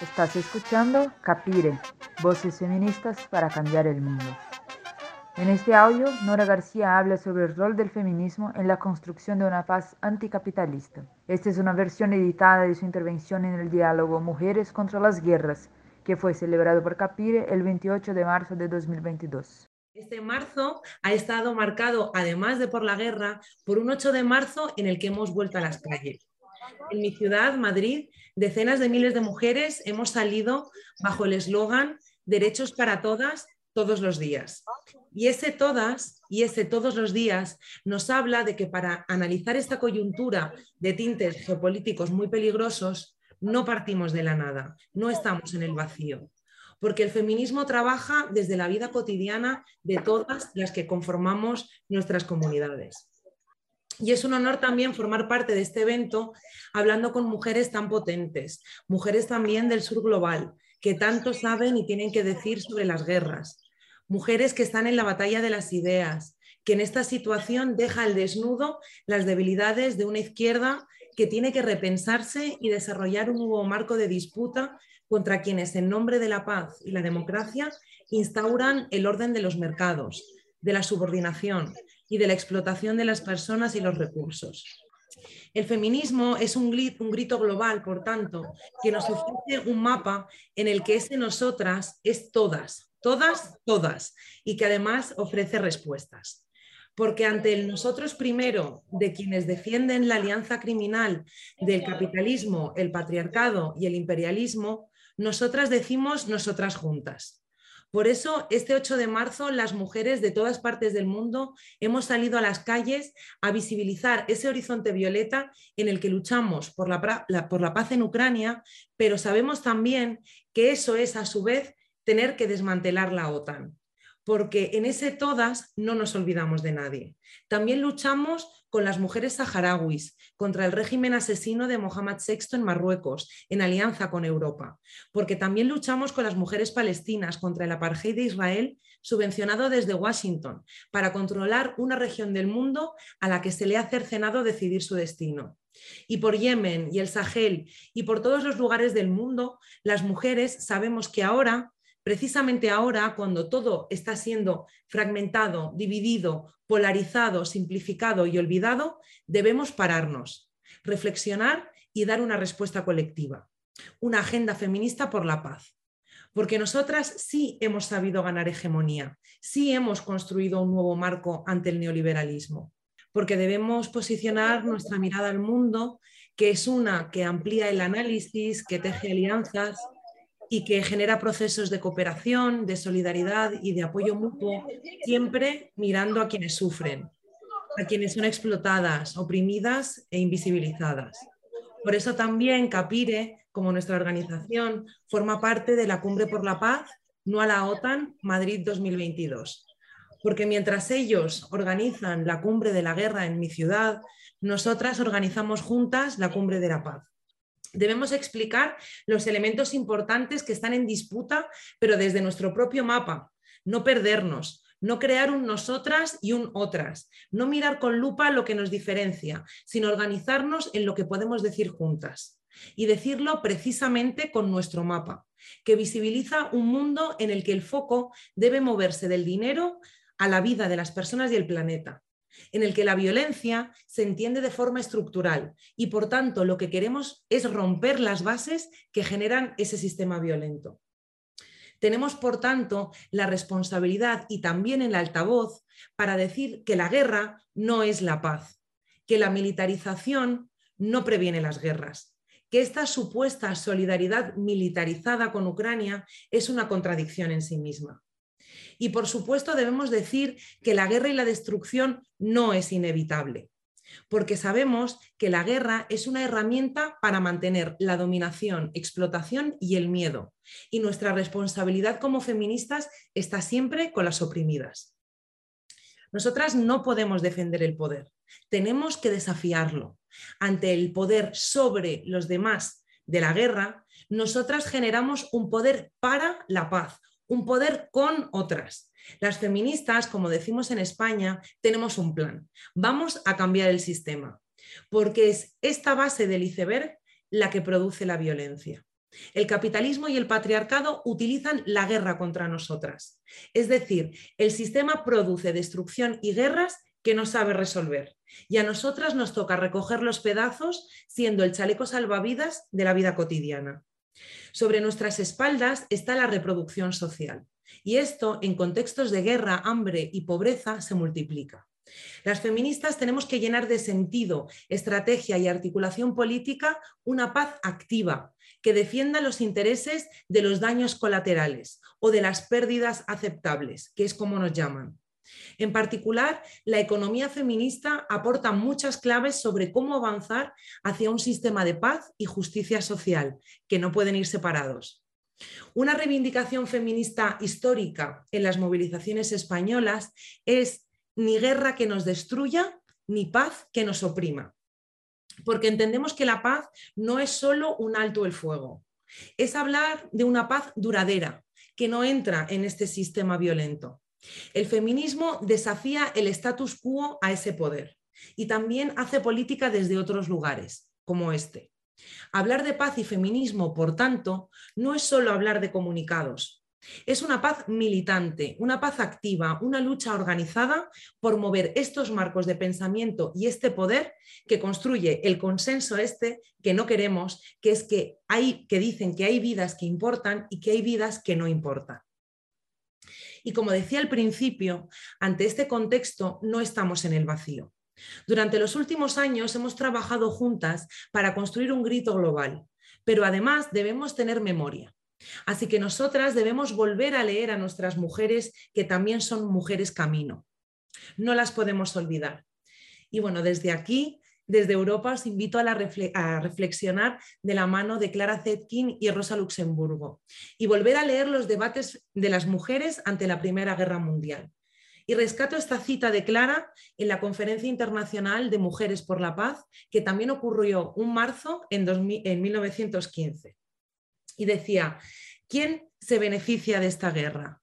Estás escuchando Capire, Voces Feministas para Cambiar el Mundo. En este audio, Nora García habla sobre el rol del feminismo en la construcción de una paz anticapitalista. Esta es una versión editada de su intervención en el diálogo Mujeres contra las Guerras, que fue celebrado por Capire el 28 de marzo de 2022. Este marzo ha estado marcado, además de por la guerra, por un 8 de marzo en el que hemos vuelto a las calles. En mi ciudad, Madrid, decenas de miles de mujeres hemos salido bajo el eslogan Derechos para todas, todos los días. Y ese todas y ese todos los días nos habla de que para analizar esta coyuntura de tintes geopolíticos muy peligrosos, no partimos de la nada, no estamos en el vacío, porque el feminismo trabaja desde la vida cotidiana de todas las que conformamos nuestras comunidades. Y es un honor también formar parte de este evento hablando con mujeres tan potentes, mujeres también del sur global, que tanto saben y tienen que decir sobre las guerras, mujeres que están en la batalla de las ideas, que en esta situación deja al desnudo las debilidades de una izquierda que tiene que repensarse y desarrollar un nuevo marco de disputa contra quienes en nombre de la paz y la democracia instauran el orden de los mercados, de la subordinación, y de la explotación de las personas y los recursos. El feminismo es un grito, global, por tanto, que nos ofrece un mapa en el que ese nosotras es todas, todas, todas, y que además ofrece respuestas. Porque ante el nosotros primero de quienes defienden la alianza criminal del capitalismo, el patriarcado y el imperialismo, nosotras decimos nosotras juntas. Por eso, este 8 de marzo, las mujeres de todas partes del mundo hemos salido a las calles a visibilizar ese horizonte violeta en el que luchamos por la, por la paz en Ucrania, pero sabemos también que eso es, a su vez, tener que desmantelar la OTAN porque en ese todas no nos olvidamos de nadie. También luchamos con las mujeres saharauis, contra el régimen asesino de Mohamed VI en Marruecos, en alianza con Europa, porque también luchamos con las mujeres palestinas contra el apartheid de Israel, subvencionado desde Washington, para controlar una región del mundo a la que se le ha cercenado decidir su destino. Y por Yemen y el Sahel y por todos los lugares del mundo, las mujeres sabemos que ahora precisamente ahora, cuando todo está siendo fragmentado, dividido, polarizado, simplificado y olvidado, debemos pararnos, reflexionar y dar una respuesta colectiva, una agenda feminista por la paz. Porque nosotras sí hemos sabido ganar hegemonía, sí hemos construido un nuevo marco ante el neoliberalismo, porque debemos posicionar nuestra mirada al mundo, que es una que amplía el análisis, que teje alianzas, y que genera procesos de cooperación, de solidaridad y de apoyo mutuo, siempre mirando a quienes sufren, a quienes son explotadas, oprimidas e invisibilizadas. Por eso también Capire, como nuestra organización, forma parte de la Cumbre por la Paz, no a la OTAN, Madrid 2022. Porque mientras ellos organizan la Cumbre de la Guerra en mi ciudad, nosotras organizamos juntas la Cumbre de la Paz debemos explicar los elementos importantes que están en disputa, pero desde nuestro propio mapa, no perdernos, no crear un nosotras y un otras, no mirar con lupa lo que nos diferencia, sino organizarnos en lo que podemos decir juntas. Y decirlo precisamente con nuestro mapa, que visibiliza un mundo en el que el foco debe moverse del dinero a la vida de las personas y el planeta, en el que la violencia se entiende de forma estructural y por tanto lo que queremos es romper las bases que generan ese sistema violento. Tenemos, por tanto, la responsabilidad y también el altavoz para decir que la guerra no es la paz, que la militarización no previene las guerras, que esta supuesta solidaridad militarizada con Ucrania es una contradicción en sí misma. Y por supuesto debemos decir que la guerra y la destrucción no es inevitable, porque sabemos que la guerra es una herramienta para mantener la dominación, explotación y el miedo. Y nuestra responsabilidad como feministas está siempre con las oprimidas. Nosotras no podemos defender el poder, tenemos que desafiarlo. Ante el poder sobre los demás de la guerra, nosotras generamos un poder para la paz, un poder con otras. Las feministas, como decimos en España, tenemos un plan. Vamos a cambiar el sistema, porque es esta base del iceberg la que produce la violencia. El capitalismo y el patriarcado utilizan la guerra contra nosotras. Es decir, el sistema produce destrucción y guerras que no sabe resolver. Y a nosotras nos toca recoger los pedazos siendo el chaleco salvavidas de la vida cotidiana. Sobre nuestras espaldas está la reproducción social. Y esto, en contextos de guerra, hambre y pobreza, se multiplica. Las feministas tenemos que llenar de sentido, estrategia y articulación política una paz activa que defienda los intereses de los daños colaterales o de las pérdidas aceptables, que es como nos llaman. En particular, la economía feminista aporta muchas claves sobre cómo avanzar hacia un sistema de paz y justicia social, que no pueden ir separados. Una reivindicación feminista histórica en las movilizaciones españolas es ni guerra que nos destruya, ni paz que nos oprima. Porque entendemos que la paz no es solo un alto el fuego, es hablar de una paz duradera, que no entra en este sistema violento. El feminismo desafía el status quo a ese poder y también hace política desde otros lugares, como este. Hablar de paz y feminismo, por tanto, no es solo hablar de comunicados, es una paz militante, una paz activa, una lucha organizada por mover estos marcos de pensamiento y este poder que construye el consenso este que no queremos, que es que hay que dicen que hay vidas que importan y que hay vidas que no importan. Y como decía al principio, ante este contexto no estamos en el vacío. Durante los últimos años hemos trabajado juntas para construir un grito global, pero además debemos tener memoria. Así que nosotras debemos volver a leer a nuestras mujeres que también son mujeres camino. No las podemos olvidar. Y bueno, desde aquí, desde Europa, os invito a, reflexionar de la mano de Clara Zetkin y Rosa Luxemburgo y volver a leer los debates de las mujeres ante la Primera Guerra Mundial. Y rescato esta cita de Clara en la Conferencia Internacional de Mujeres por la Paz, que también ocurrió un marzo en, en 1915 y decía, ¿quién se beneficia de esta guerra?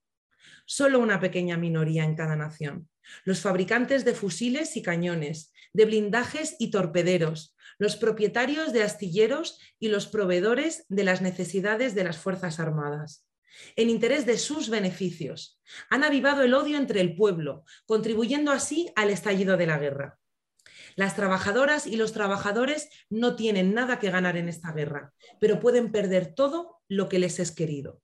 Solo una pequeña minoría en cada nación. Los fabricantes de fusiles y cañones, de blindajes y torpederos, los propietarios de astilleros y los proveedores de las necesidades de las Fuerzas Armadas. En interés de sus beneficios, han avivado el odio entre el pueblo, contribuyendo así al estallido de la guerra. Las trabajadoras y los trabajadores no tienen nada que ganar en esta guerra, pero pueden perder todo lo que les es querido.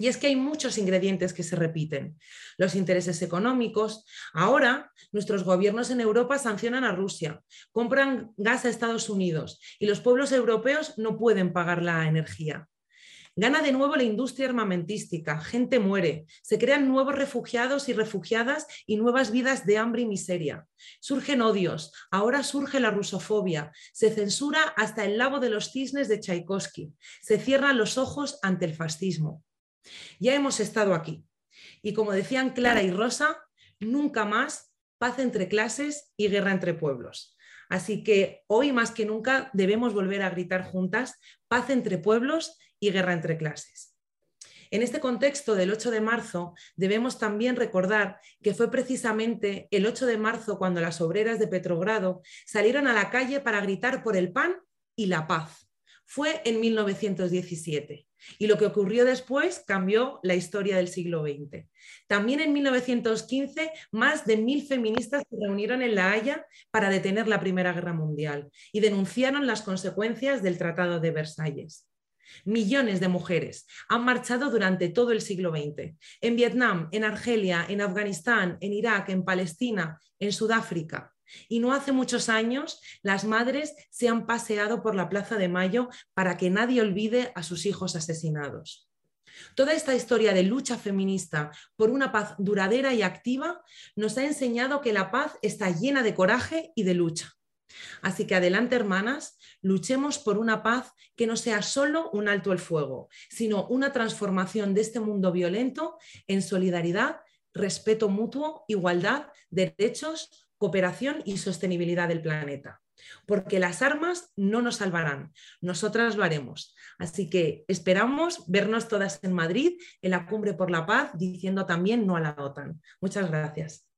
Y es que hay muchos ingredientes que se repiten. Los intereses económicos. Ahora, nuestros gobiernos en Europa sancionan a Rusia, compran gas a Estados Unidos y los pueblos europeos no pueden pagar la energía. Gana de nuevo la industria armamentística, gente muere, se crean nuevos refugiados y refugiadas y nuevas vidas de hambre y miseria. Surgen odios, ahora surge la rusofobia, se censura hasta el lago de los cisnes de Tchaikovsky, se cierran los ojos ante el fascismo. Ya hemos estado aquí y como decían Clara y Rosa, nunca más paz entre clases y guerra entre pueblos. Así que hoy más que nunca debemos volver a gritar juntas paz entre pueblos y guerra entre clases. En este contexto del 8 de marzo debemos también recordar que fue precisamente el 8 de marzo cuando las obreras de Petrogrado salieron a la calle para gritar por el pan y la paz. Fue en 1917 y lo que ocurrió después cambió la historia del siglo XX. También en 1915 más de mil feministas se reunieron en La Haya para detener la Primera Guerra Mundial y denunciaron las consecuencias del Tratado de Versalles. Millones de mujeres han marchado durante todo el siglo XX. En Vietnam, en Argelia, en Afganistán, en Irak, en Palestina, en Sudáfrica. Y no hace muchos años las madres se han paseado por la Plaza de Mayo para que nadie olvide a sus hijos asesinados. Toda esta historia de lucha feminista por una paz duradera y activa nos ha enseñado que la paz está llena de coraje y de lucha. Así que adelante, hermanas, luchemos por una paz que no sea solo un alto el fuego, sino una transformación de este mundo violento en solidaridad, respeto mutuo, igualdad, derechos, cooperación y sostenibilidad del planeta. Porque las armas no nos salvarán, nosotras lo haremos. Así que esperamos vernos todas en Madrid, en la Cumbre por la Paz, diciendo también no a la OTAN. Muchas gracias.